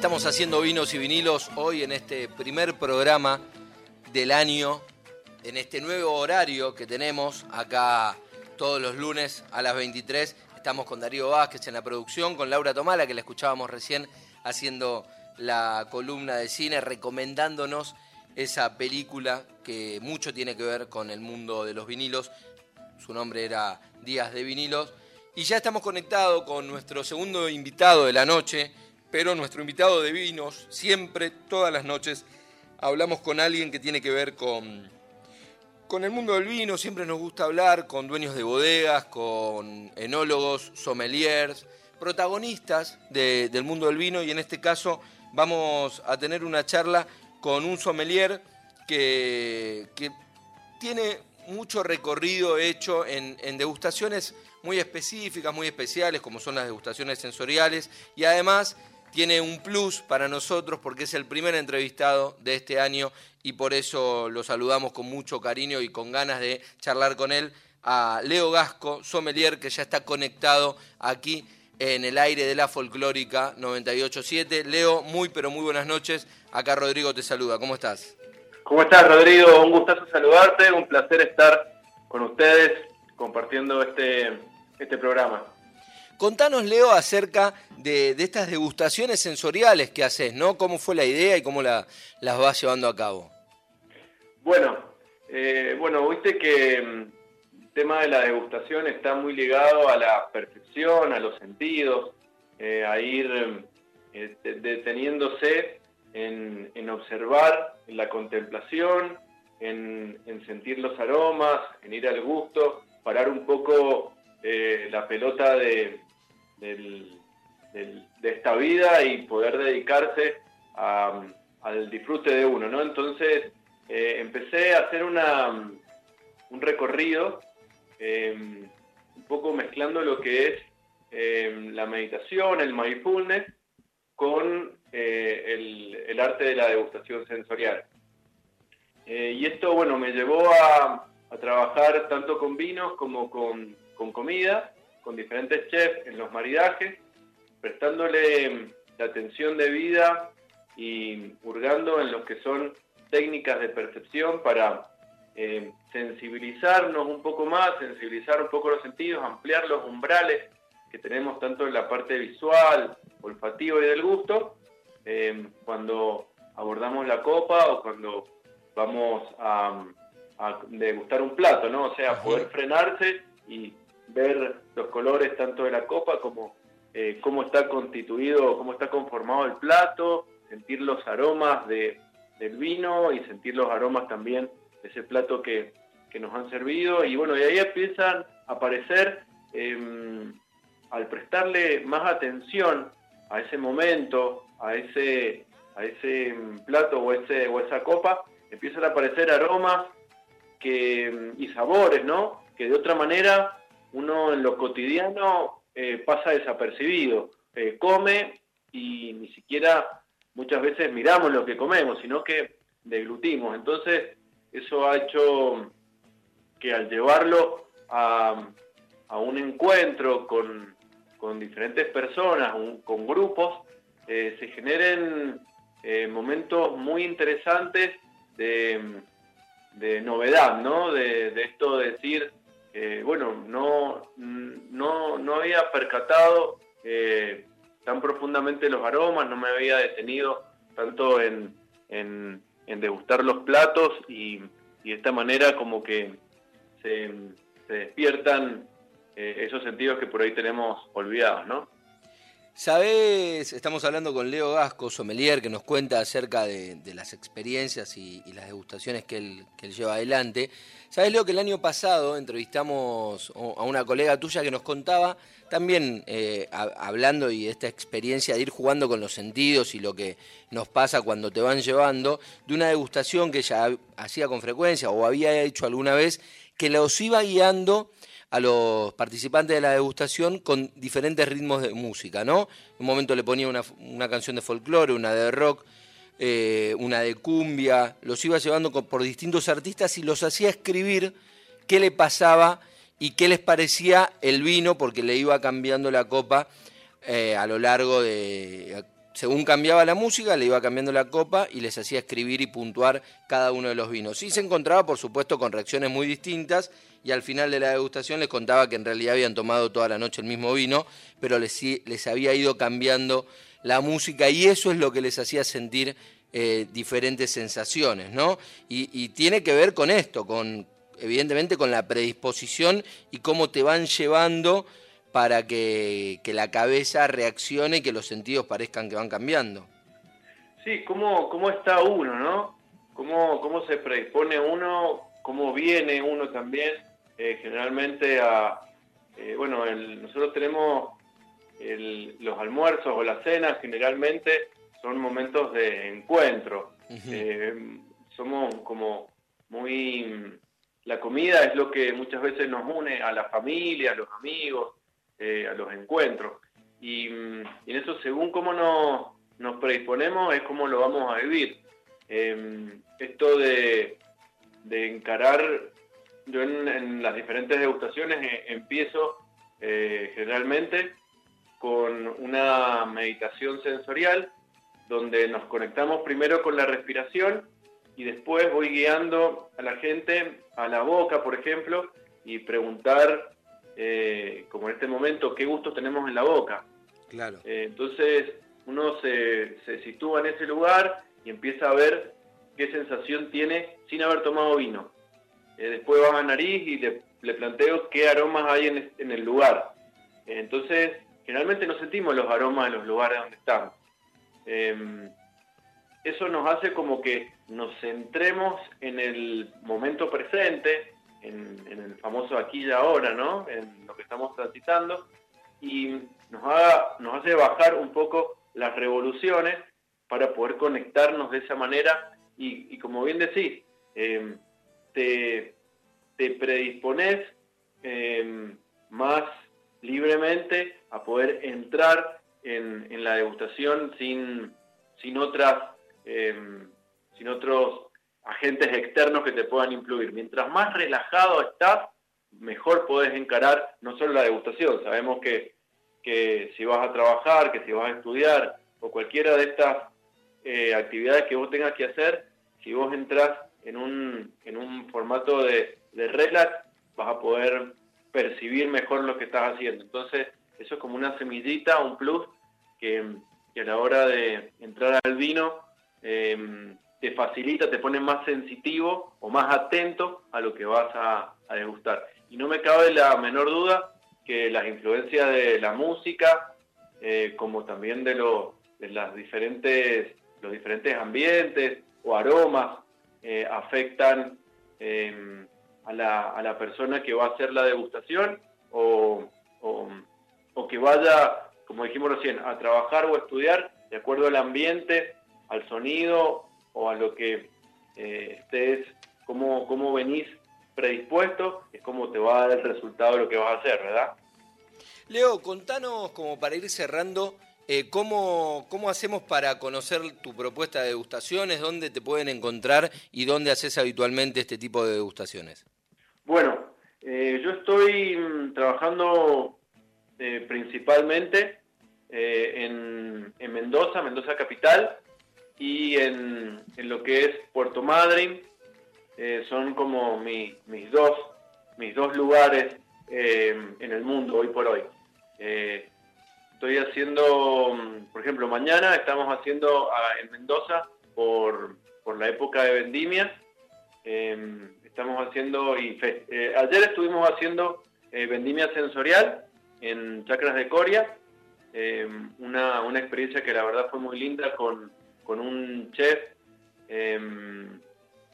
Estamos haciendo vinos y vinilos hoy en este primer programa del año, en este nuevo horario que tenemos acá todos los lunes a las 23. Estamos con Darío Vázquez en la producción, con Laura Tomala, que la escuchábamos recién haciendo la columna de cine, recomendándonos esa película que mucho tiene que ver con el mundo de los vinilos. Su nombre era Días de Vinilos. Y ya estamos conectados con nuestro segundo invitado de la noche, pero nuestro invitado de vinos, siempre, todas las noches, hablamos con alguien que tiene que ver con, con el mundo del vino, siempre nos gusta hablar con dueños de bodegas, con enólogos, sommeliers, protagonistas del mundo del vino y en este caso vamos a tener una charla con un sommelier que, que tiene mucho recorrido hecho en, en, degustaciones muy específicas, muy especiales, como son las degustaciones sensoriales, y además tiene un plus para nosotros porque es el primer entrevistado de este año y por eso lo saludamos con mucho cariño y con ganas de charlar con él a Leo Gasco, sommelier, que ya está conectado aquí en el aire de la folclórica 987. Leo, muy pero muy buenas noches. Acá Rodrigo te saluda. ¿Cómo estás? ¿Cómo estás, Rodrigo? Un gustazo saludarte, un placer estar con ustedes compartiendo este, este programa. Contanos, Leo, acerca de, estas degustaciones sensoriales que haces, ¿no? ¿Cómo fue la idea y cómo la, las vas llevando a cabo? Bueno, eh, bueno, viste que mm, el tema de la degustación está muy ligado a la percepción, a los sentidos, eh, a ir eh, deteniéndose en, observar, en la contemplación, en, en, sentir los aromas, en ir al gusto, parar un poco la pelota de, de esta vida y poder dedicarse al disfrute de uno, ¿no? Entonces eh, empecé a hacer una, un recorrido em, un poco mezclando lo que es em, la meditación, el mindfulness, con eh, el, arte de la degustación sensorial. Eh, y esto, bueno, me llevó a, trabajar tanto con vinos como con, con comida con diferentes chefs en los maridajes, prestándole la atención de vida y hurgando en lo que son técnicas de percepción para eh, sensibilizarnos un poco más, sensibilizar un poco los sentidos, ampliar los umbrales que tenemos tanto en la parte visual, olfativa y del gusto, eh, cuando abordamos la copa o cuando vamos a, a, degustar un plato, ¿no? O sea, poder frenarse y ver los colores tanto de la copa como eh, cómo está constituido, cómo está conformado el plato, sentir los aromas de, del vino y sentir los aromas también de ese plato que, nos han servido. Y bueno, y ahí empiezan a aparecer, em, al prestarle más atención a ese momento, a ese, a ese plato o, ese, o esa copa, empiezan a aparecer aromas que, y sabores, ¿no? Que de otra manera uno en lo cotidiano eh, pasa desapercibido. Eh, come y ni siquiera muchas veces miramos lo que comemos, sino que deglutimos. Entonces, eso ha hecho que al llevarlo a, un encuentro con, diferentes personas, con grupos, eh, se generen momentos muy interesantes de, novedad, ¿no? De, esto de decir, eh, bueno, no, no, no había percatado tan profundamente los aromas, no me había detenido tanto en, en, degustar los platos y, de esta manera como que se, despiertan eh, esos sentidos que por ahí tenemos olvidados, ¿no? Sabes, estamos hablando con Leo Gasco, sommelier, que nos cuenta acerca de, las experiencias y, las degustaciones que él, lleva adelante. Sabes, Leo, que el año pasado entrevistamos a una colega tuya que nos contaba también eh, hablando y de esta experiencia de ir jugando con los sentidos y lo que nos pasa cuando te van llevando, de una degustación que ella hacía con frecuencia o había hecho alguna vez, que los iba guiando a los participantes de la degustación con diferentes ritmos de música, ¿no? En un momento le ponía una, canción de folclore, una de rock, eh, una de cumbia, los iba llevando por distintos artistas y los hacía escribir qué le pasaba y qué les parecía el vino, porque le iba cambiando la copa eh, a lo largo de... Según cambiaba la música, le iba cambiando la copa y les hacía escribir y puntuar cada uno de los vinos. Y se encontraba, por supuesto, con reacciones muy distintas y al final de la degustación les contaba que en realidad habían tomado toda la noche el mismo vino, pero les, les había ido cambiando la música y eso es lo que les hacía sentir eh, diferentes sensaciones, ¿no? Y, tiene que ver con esto, con evidentemente con la predisposición y cómo te van llevando para que, la cabeza reaccione y que los sentidos parezcan que van cambiando. Sí, cómo, cómo está uno, ¿no? Cómo, cómo se predispone uno, cómo viene uno también eh, generalmente a, eh, bueno, nosotros tenemos los almuerzos o las cenas, generalmente son momentos de encuentro. Eh, somos como muy... La comida es lo que muchas veces nos une a la familia, a los amigos, a los encuentros. Y, en eso, según cómo nos, predisponemos, es como lo vamos a vivir. esto de, de encarar yo en, las diferentes degustaciones eh, empiezo eh, generalmente con una meditación sensorial donde nos conectamos primero con la respiración y después voy guiando a la gente a la boca, por ejemplo, y preguntar, eh, como en este momento, qué gustos tenemos en la boca. Claro. entonces uno se, se sitúa en ese lugar y empieza a ver qué sensación tiene sin haber tomado vino. Eh, después va a nariz y le, planteo qué aromas hay en, el lugar. Eh, entonces, generalmente no sentimos los aromas en los lugares donde estamos. Em, eso nos hace como que nos centremos en el momento presente, en, el famoso aquí y ahora, ¿no? En lo que estamos transitando, y nos, hace bajar un poco las revoluciones para poder conectarnos de esa manera y, como bien decís, em, te, te predispones em, más libremente a poder entrar en, la degustación sin, sin, otras, em, sin otros agentes externos que te puedan influir. Mientras más relajado estás, mejor podés encarar no solo la degustación, sabemos que, que si vas a trabajar, que si vas a estudiar o cualquiera de estas eh, actividades que vos tengas que hacer, si vos entras en un, en un formato de, de relax, vas a poder percibir mejor lo que estás haciendo. Entonces, eso es como una semillita, un plus, que, a la hora de entrar al vino em, te facilita, te pone más sensitivo o más atento a lo que vas a, degustar. Y no me cabe la menor duda que las influencias de la música, eh, como también de, de las diferentes, los diferentes ambientes o aromas, eh, afectan em, a, la, a, la, persona que va a hacer la degustación o, o, que vaya, como dijimos recién, a trabajar o estudiar de acuerdo al ambiente, al sonido o a lo que eh, estés, cómo, cómo venís predispuesto, es como te va a dar el resultado de lo que vas a hacer, ¿verdad? Leo, contanos como para ir cerrando eh, ¿cómo, ¿cómo hacemos para conocer tu propuesta de degustaciones? ¿Dónde te pueden encontrar y dónde haces habitualmente este tipo de degustaciones? Bueno, eh, yo estoy mm, trabajando eh, principalmente en, Mendoza, Mendoza Capital, y en, lo que es Puerto Madryn. son como mis, dos, mis dos lugares en el mundo hoy por hoy. Estoy haciendo, mm, por ejemplo, mañana estamos haciendo ah, en Mendoza por, la época de vendimia. Em, estamos haciendo, y eh, ayer estuvimos haciendo eh, vendimia sensorial en Chacras de Coria. Em, una, experiencia que la verdad fue muy linda con, un chef, em,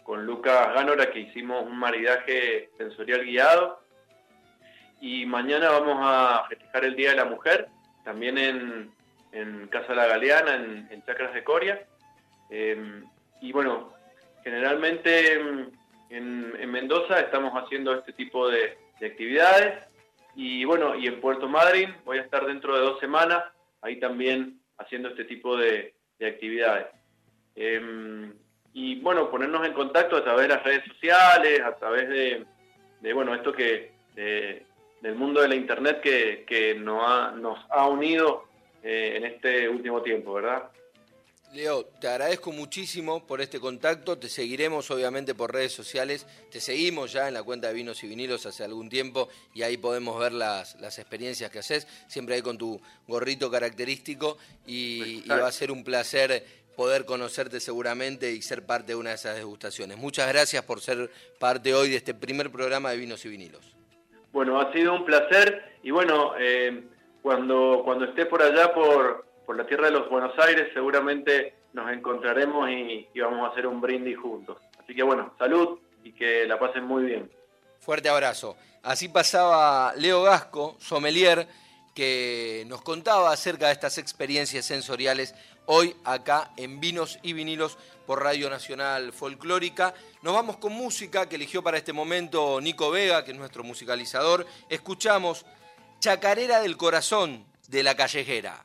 con Lucas Gánora, que hicimos un maridaje sensorial guiado. Y mañana vamos a festejar el Día de la Mujer también en, en Casa La Galeana, en, Chacras de Coria. Em, y bueno, generalmente en, Mendoza estamos haciendo este tipo de, actividades. Y bueno, y en Puerto Madryn voy a estar dentro de dos semanas ahí también haciendo este tipo de, actividades. Em, y bueno, ponernos en contacto a través de las redes sociales, a través de, bueno, esto que del mundo de la Internet que, nos, ha, nos ha unido eh, en este último tiempo, ¿verdad? Leo, te agradezco muchísimo por este contacto, te seguiremos obviamente por redes sociales, te seguimos ya en la cuenta de Vinos y Vinilos hace algún tiempo y ahí podemos ver las, las experiencias que haces, siempre ahí con tu gorrito característico y, y, va a ser un placer poder conocerte seguramente y ser parte de una de esas degustaciones. Muchas gracias por ser parte hoy de este primer programa de Vinos y Vinilos. Bueno, ha sido un placer y bueno, eh, cuando, cuando esté por allá, por, por la tierra de los Buenos Aires, seguramente nos encontraremos y, vamos a hacer un brindis juntos. Así que bueno, salud y que la pasen muy bien. Fuerte abrazo. Así pasaba Leo Gasco, sommelier, que nos contaba acerca de estas experiencias sensoriales hoy acá en Vinos y Vinilos por Radio Nacional Folclórica. Nos vamos con música que eligió para este momento Nico Vega, que es nuestro musicalizador. Escuchamos Chacarera del Corazón de la Callejera.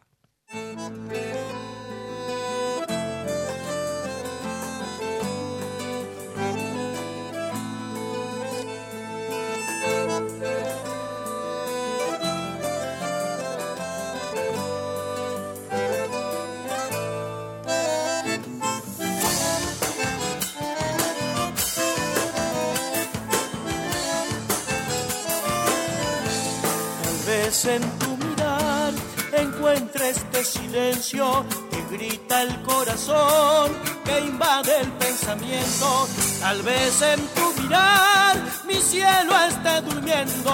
En tu mirar encuentre este silencio que grita el corazón, que invade el pensamiento. Tal vez en tu mirar mi cielo esté durmiendo.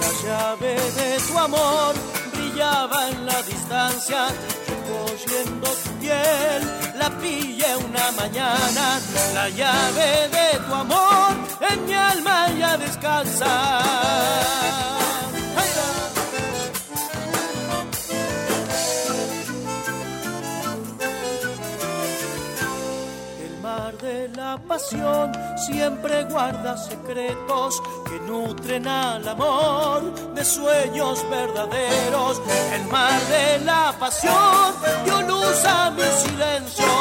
La llave de tu amor brillaba en la distancia, recogiendo tu piel la pillé una mañana, la llave de tu amor en mi alma ya descansa. La pasión siempre guarda secretos que nutren al amor de sueños verdaderos. El mar de la pasión dio luz a mi silencio.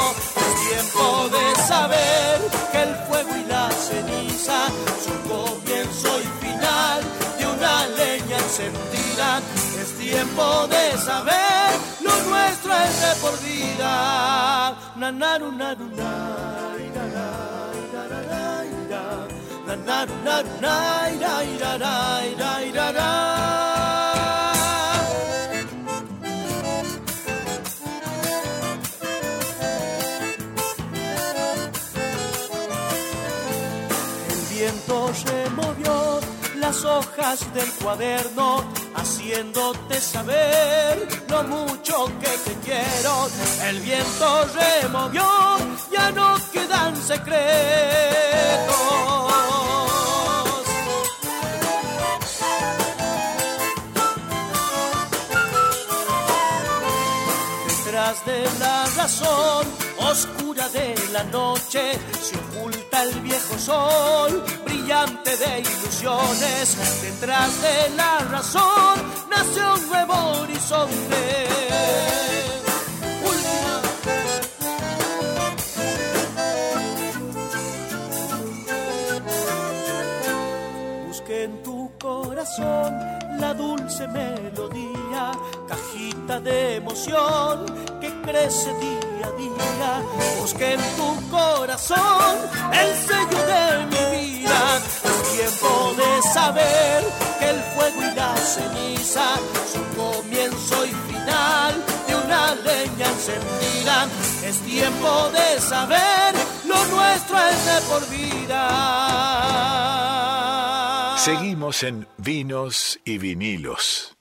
Es tiempo de saber que el fuego y la ceniza son comienzo y final de una leña encendida. Es tiempo de saber lo nuestro es de por vida. Na, na, na, viento removió las hojas del cuaderno, haciéndote saber lo mucho que te quiero. El viento removió, ya no quedan secretos. La razón oscura de la noche se oculta el viejo sol, brillante de ilusiones. Detrás de la razón nació un nuevo horizonte. Busque en tu corazón la dulce melodía, cajita de emoción crece día a día. Busque en tu corazón el sello de mi vida. Es tiempo de saber que el fuego y la ceniza son comienzo y final de una leña encendida. Es tiempo de saber lo nuestro es de por vida. Seguimos en Vinos y Vinilos.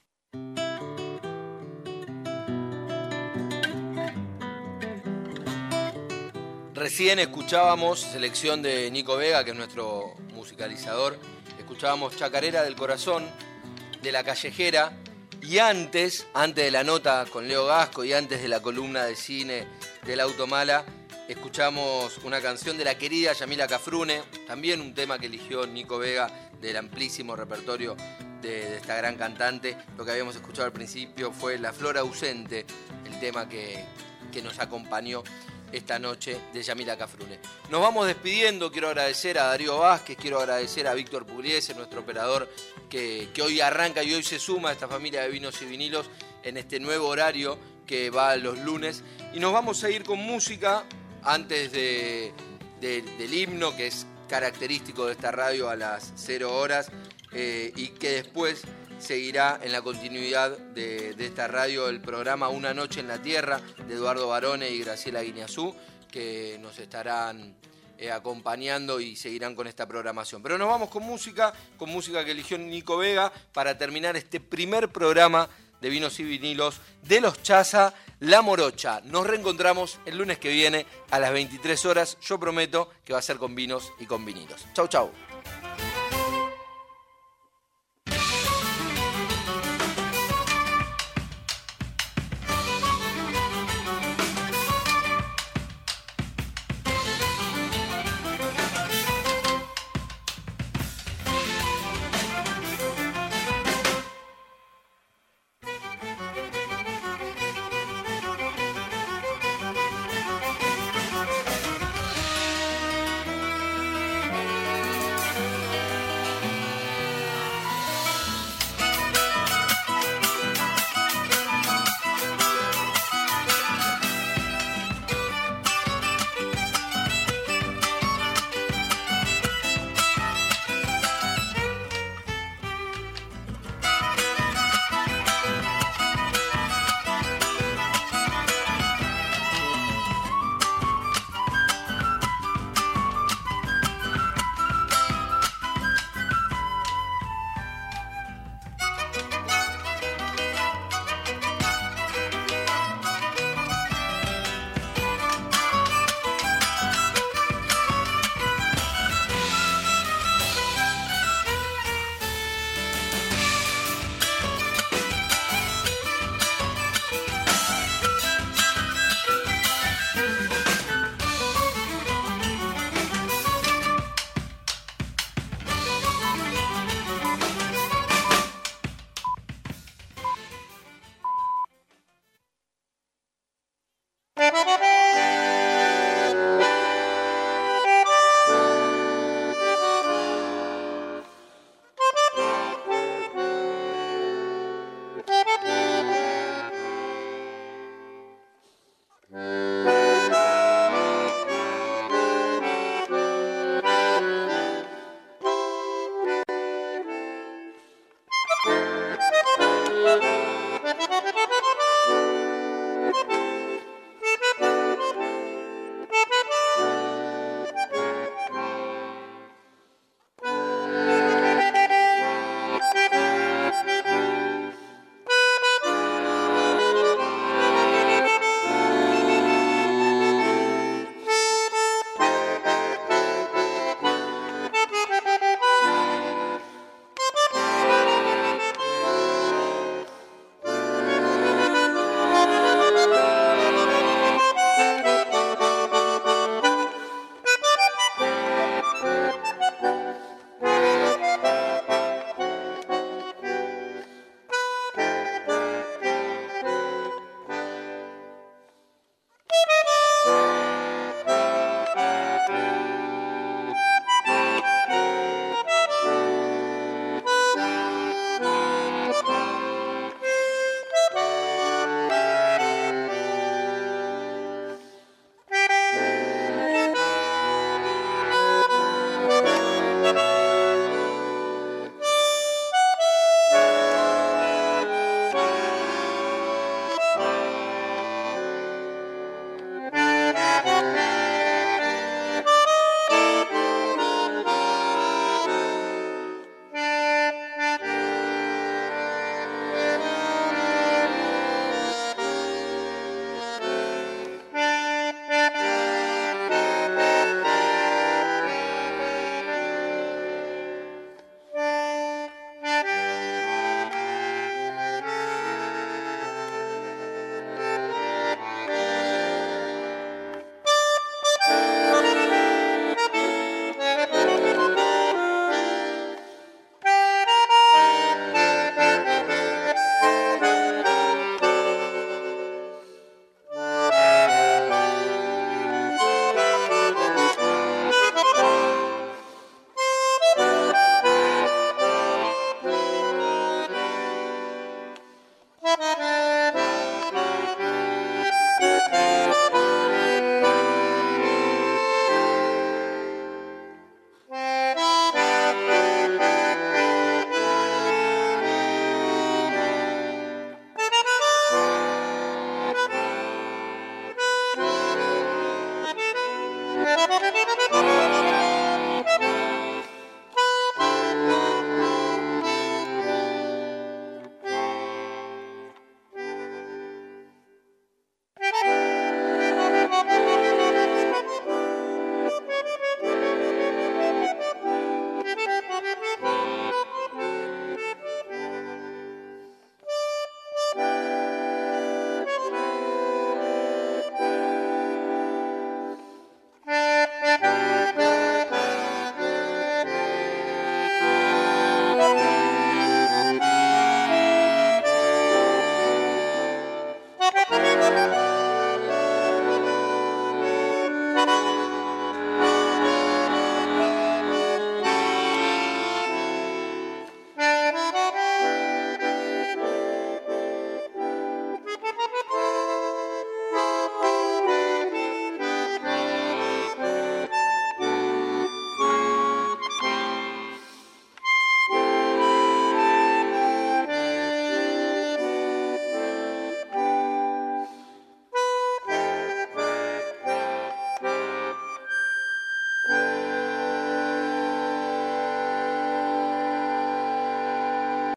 Recién escuchábamos selección de Nico Vega, que es nuestro musicalizador. Escuchábamos Chacarera del Corazón, de La Callejera. Y antes, antes de la nota con Leo Gasco y antes de la columna de cine del Automala, escuchamos una canción de la querida Yamila Cafrune, también un tema que eligió Nico Vega del amplísimo repertorio de, esta gran cantante. Lo que habíamos escuchado al principio fue La Flor Ausente, el tema que, que nos acompañó esta noche de Yamila Cafrune. Nos vamos despidiendo, quiero agradecer a Darío Vázquez, quiero agradecer a Víctor Pugliese, nuestro operador que, que hoy arranca y hoy se suma a esta familia de vinos y vinilos en este nuevo horario que va los lunes. Y nos vamos a ir con música antes de, de, del himno, que es característico de esta radio a las 0 horas, eh, y que después seguirá en la continuidad de, esta radio el programa Una Noche en la Tierra de Eduardo Barone y Graciela Guineazú, que nos estarán eh, acompañando y seguirán con esta programación. Pero nos vamos con música, con música que eligió Nico Vega para terminar este primer programa de vinos y vinilos de los Chaza, La Morocha. Nos reencontramos el lunes que viene a las 23 horas. Yo prometo que va a ser con vinos y con vinilos. Chau, chau.